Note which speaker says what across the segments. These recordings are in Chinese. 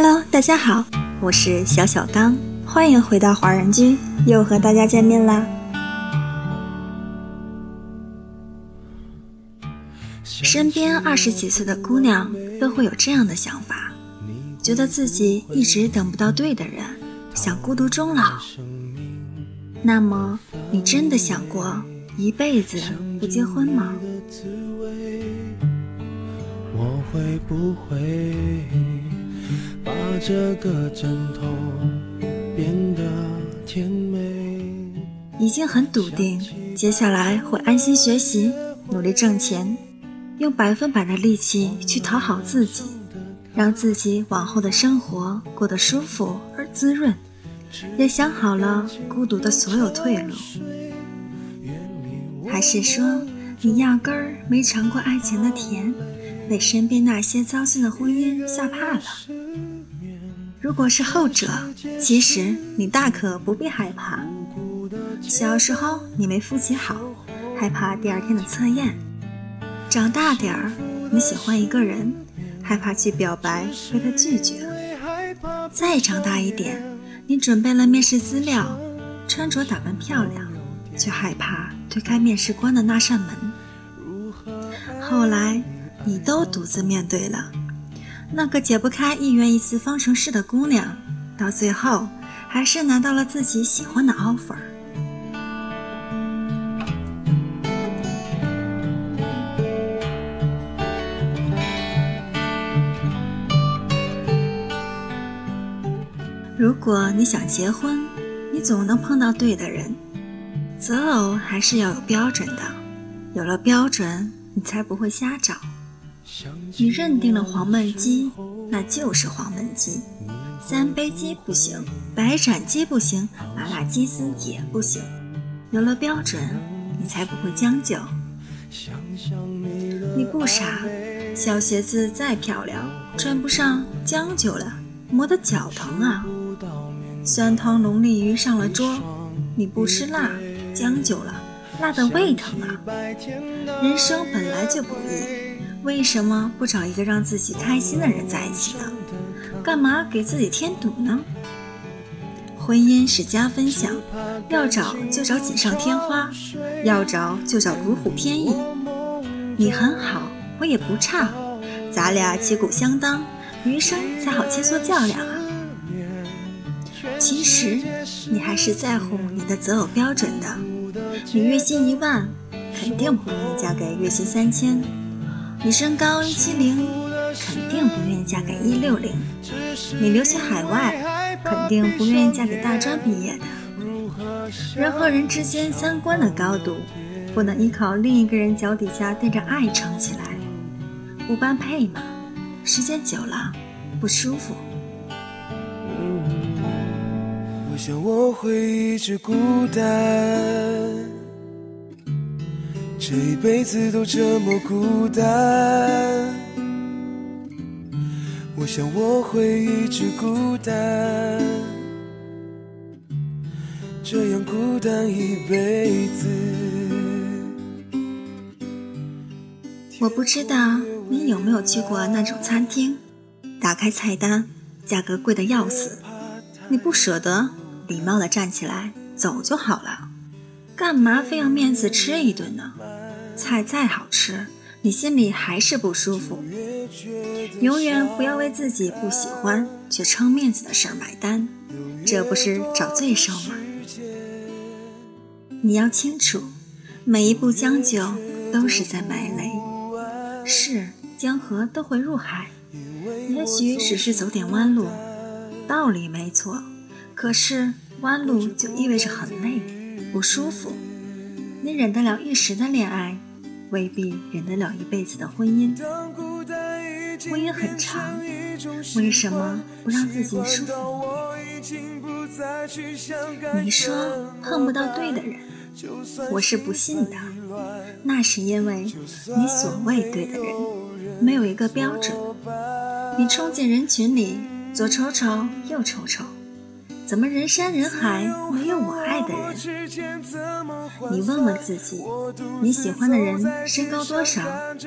Speaker 1: Hello，大家好，我是小小刚，欢迎回到华人居，又和大家见面啦。身边二十几岁的姑娘都会有这样的想法，觉得自己一直等不到对的人，想孤独终老。那么，你真的想过一辈子不结婚吗？我会不会把这个枕头变得甜美？已经很笃定，接下来会安心学习，努力挣钱，用百分百的力气去讨好自己，让自己往后的生活过得舒服而滋润。也想好了孤独的所有退路，还是说你压根儿没尝过爱情的甜，被身边那些糟心的婚姻吓怕了？如果是后者，其实你大可不必害怕。小时候你没复习好，害怕第二天的测验；长大点儿，你喜欢一个人，害怕去表白被他拒绝；再长大一点。你准备了面试资料，穿着打扮漂亮，却害怕推开面试官的那扇门。后来，你都独自面对了那个解不开一元一次方程式的姑娘，到最后还是拿到了自己喜欢的 offer。如果你想结婚，你总能碰到对的人。择偶还是要有标准的，有了标准，你才不会瞎找。你认定了黄焖鸡，那就是黄焖鸡，三杯鸡不行，白斩鸡不行，麻辣鸡丝也不行。有了标准，你才不会将就。你不傻，小鞋子再漂亮，穿不上将就了，磨得脚疼啊。酸汤龙利鱼上了桌，你不吃辣，将就了，辣的胃疼啊！人生本来就不易，为什么不找一个让自己开心的人在一起呢？干嘛给自己添堵呢？婚姻是加分项，要找就找锦上添花，要找就找如虎添翼。你很好，我也不差，咱俩旗鼓相当，余生才好切磋较量啊！其实，你还是在乎你的择偶标准的。你月薪一万，肯定不愿意嫁给月薪三千；你身高一七零，肯定不愿意嫁给一六零；你留学海外，肯定不愿意嫁给大专毕业的。人和人之间三观的高度，不能依靠另一个人脚底下垫着爱撑起来，不般配嘛。时间久了，不舒服。我想我会一直孤单，这一辈子都这么孤单。我想我会一直孤单，这样孤单一辈子。我不知道你有没有去过那种餐厅，打开菜单，价格贵的要死，你不舍得。礼貌的站起来走就好了，干嘛非要面子吃一顿呢？菜再好吃，你心里还是不舒服。永远不要为自己不喜欢却撑面子的事儿买单，这不是找罪受吗？你要清楚，每一步将就都是在埋雷。是江河都会入海，也许只是走点弯路，道理没错。可是弯路就意味着很累，不舒服。你忍得了一时的恋爱，未必忍得了一辈子的婚姻。婚姻很长，为什么不让自己舒服一点？你说碰不到对的人，我是不信的。那是因为你所谓对的人，没有一个标准。你冲进人群里，左瞅瞅，右瞅瞅。怎么人山人海没有我爱的人？你问问自己，你喜欢的人身高多少，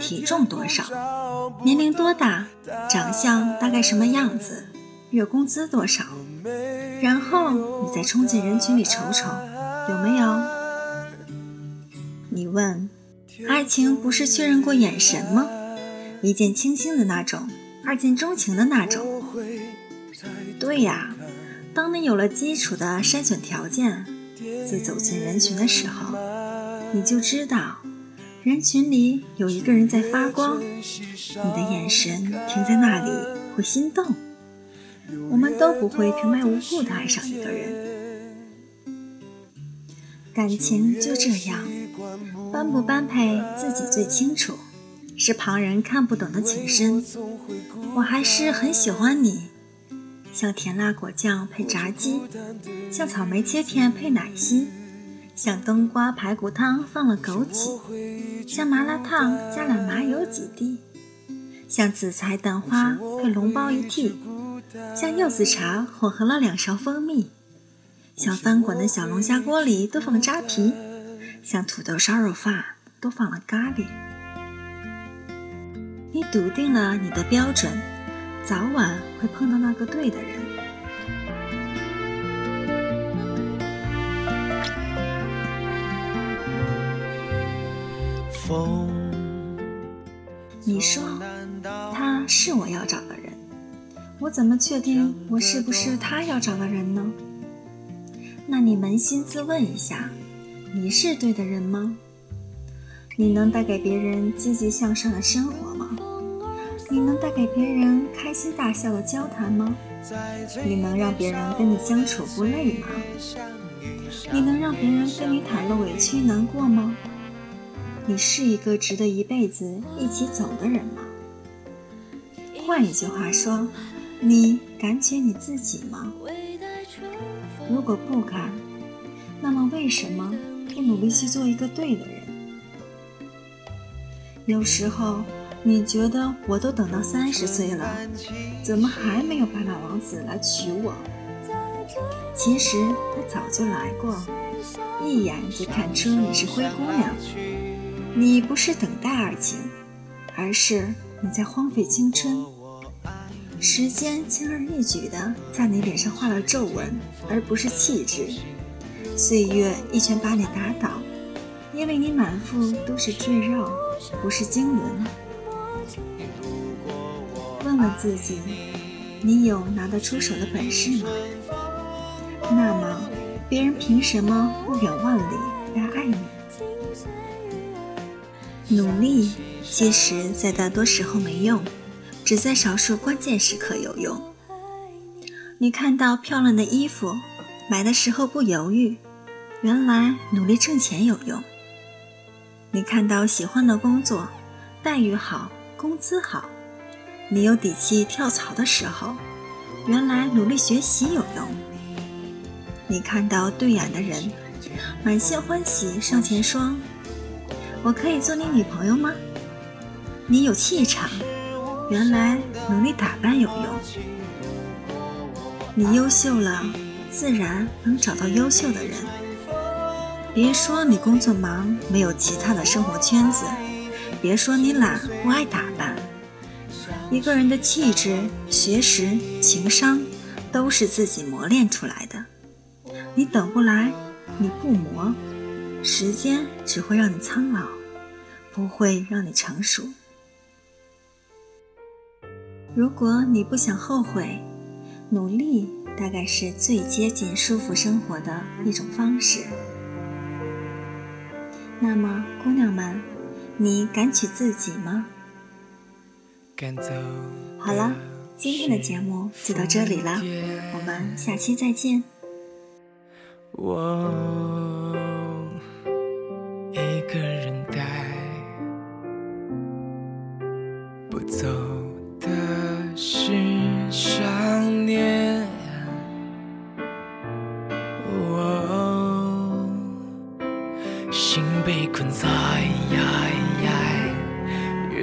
Speaker 1: 体重多少，年龄多大，长相大概什么样子？月工资多少，然后你再冲进人群里瞅瞅，有没有？你问，爱情不是确认过眼神吗？一见倾心的那种，二见钟情的那种。对呀，当你有了基础的筛选条件，在走进人群的时候，你就知道。人群里有一个人在发光，你的眼神停在那里会心动。我们都不会平白无故的爱上一个人，感情就这样，般不般配自己最清楚，是旁人看不懂的情深。我还是很喜欢你，像甜辣果酱配炸鸡，像草莓切片配奶昔。像冬瓜排骨汤放了枸杞，像麻辣烫加了麻油几滴，像紫菜蛋花配笼包一屉，像柚子茶混合了两勺蜂蜜，像翻滚的小龙虾锅里多放扎皮，像土豆烧肉饭多放了咖喱。你笃定了你的标准，早晚会碰到那个对的人。风，你说他是我要找的人，我怎么确定我是不是他要找的人呢？那你扪心自问一下，你是对的人吗？你能带给别人积极向上的生活吗？你能带给别人开心大笑的交谈吗？你能让别人跟你相处不累吗？你能让别人跟你袒露委屈难过吗？你是一个值得一辈子一起走的人吗？换一句话说，你敢娶你自己吗？如果不敢，那么为什么不努力去做一个对的人？有时候你觉得我都等到三十岁了，怎么还没有白马王子来娶我？其实他早就来过，一眼就看出你是灰姑娘。你不是等待爱情，而是你在荒废青春。时间轻而易举地在你脸上画了皱纹，而不是气质。岁月一拳把你打倒，因为你满腹都是赘肉，不是经纶。问自己，你有拿得出手的本事吗？那么，别人凭什么不远万里来爱你？努力其实，在大多时候没用，只在少数关键时刻有用。你看到漂亮的衣服，买的时候不犹豫，原来努力挣钱有用。你看到喜欢的工作，待遇好，工资好，你有底气跳槽的时候，原来努力学习有用。你看到对眼的人，满心欢喜上前说。我可以做你女朋友吗？你有气场，原来努力打扮有用。你优秀了，自然能找到优秀的人。别说你工作忙，没有其他的生活圈子；别说你懒，不爱打扮。一个人的气质、学识、情商，都是自己磨练出来的。你等不来，你不磨。时间只会让你苍老，不会让你成熟。如果你不想后悔，努力大概是最接近舒服生活的一种方式。那么，姑娘们，你敢娶自己吗？好了，今天的节目就到这里了，我们下期再见。我。个人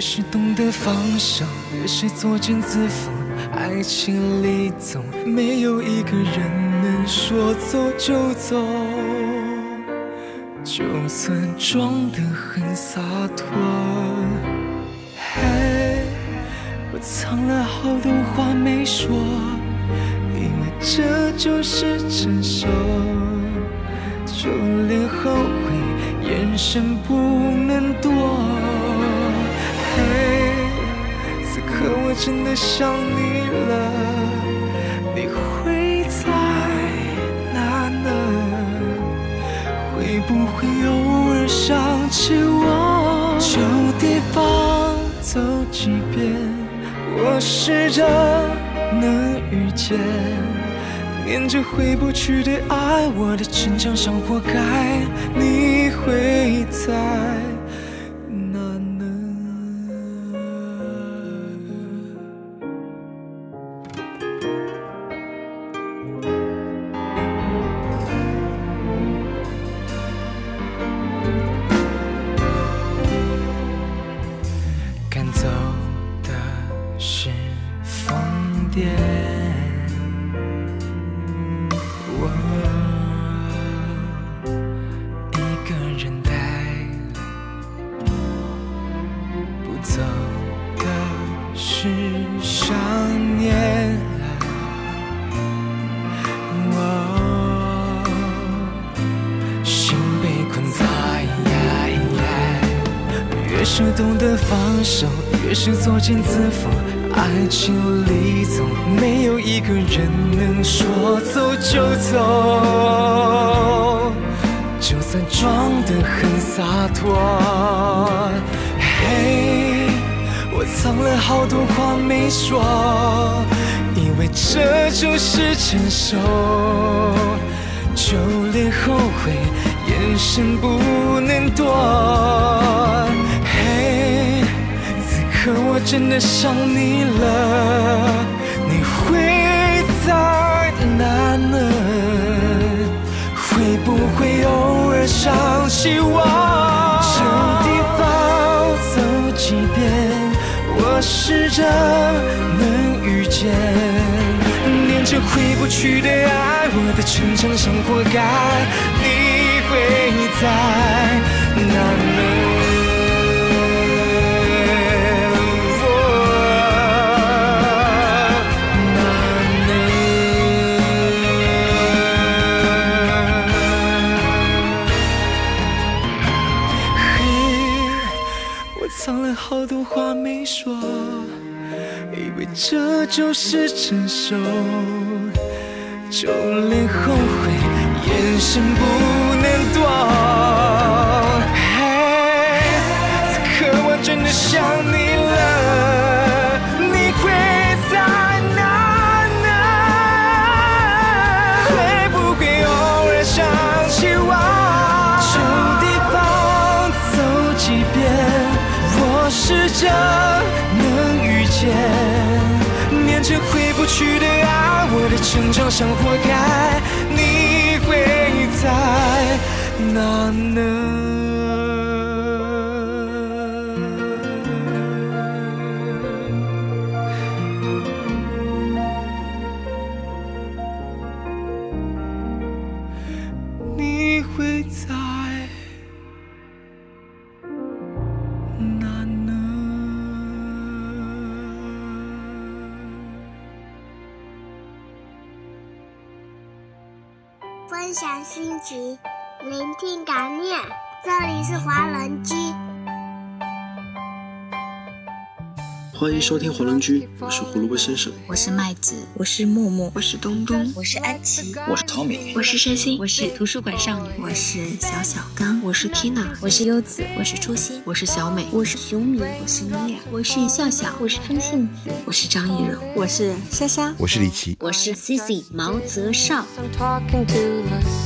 Speaker 1: 越是懂得放手，越是作茧自缚。爱情里总没有一个人能说走就走。就算装得很洒脱，嘿，我藏了好多话没说，因为
Speaker 2: 这就是成熟，就连后悔眼神不能躲。我真的想你了，你会在哪呢？会不会偶尔想起我？旧地方走几遍，我试着能遇见。念着回不去的爱，我的逞强像活该。你会在走的是想念。心被困在，越是懂得放手，越是作茧自缚。爱情里总没有一个人能说走就走，就算装得很洒脱。嘿，我藏了好多话没说，以为这就是成熟，就连后悔眼神不能躲。嘿。可我真的想你了，你会在哪呢？会不会偶尔想起我？我试着能遇见。念着回不去的爱，我的逞强像活该。你会在好多话没说，以为这就是成熟，就连后悔眼神不能躲。我的成长像活该。你会在哪呢？
Speaker 3: 心情，聆听感念。这里是华人居，
Speaker 4: 欢迎收听华人居，我是胡萝卜先生，
Speaker 1: 我是麦子，
Speaker 5: 我是默默，
Speaker 6: 我是东东，
Speaker 7: 我是安琪，
Speaker 8: 我是 Tommy，
Speaker 6: 我是山心，
Speaker 9: 我是图书馆少女，
Speaker 1: 我是小小刚，
Speaker 6: 我是 Tina，
Speaker 5: 我是优子，我是初心，
Speaker 6: 我是小美，
Speaker 10: 我是熊米，
Speaker 11: 我是米娅，
Speaker 12: 我是笑笑，
Speaker 13: 我是风信子，
Speaker 14: 我是张艺柔，
Speaker 15: 我是莎莎，
Speaker 16: 我是李琦，
Speaker 17: 我是 Cici 毛泽少。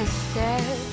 Speaker 18: Texas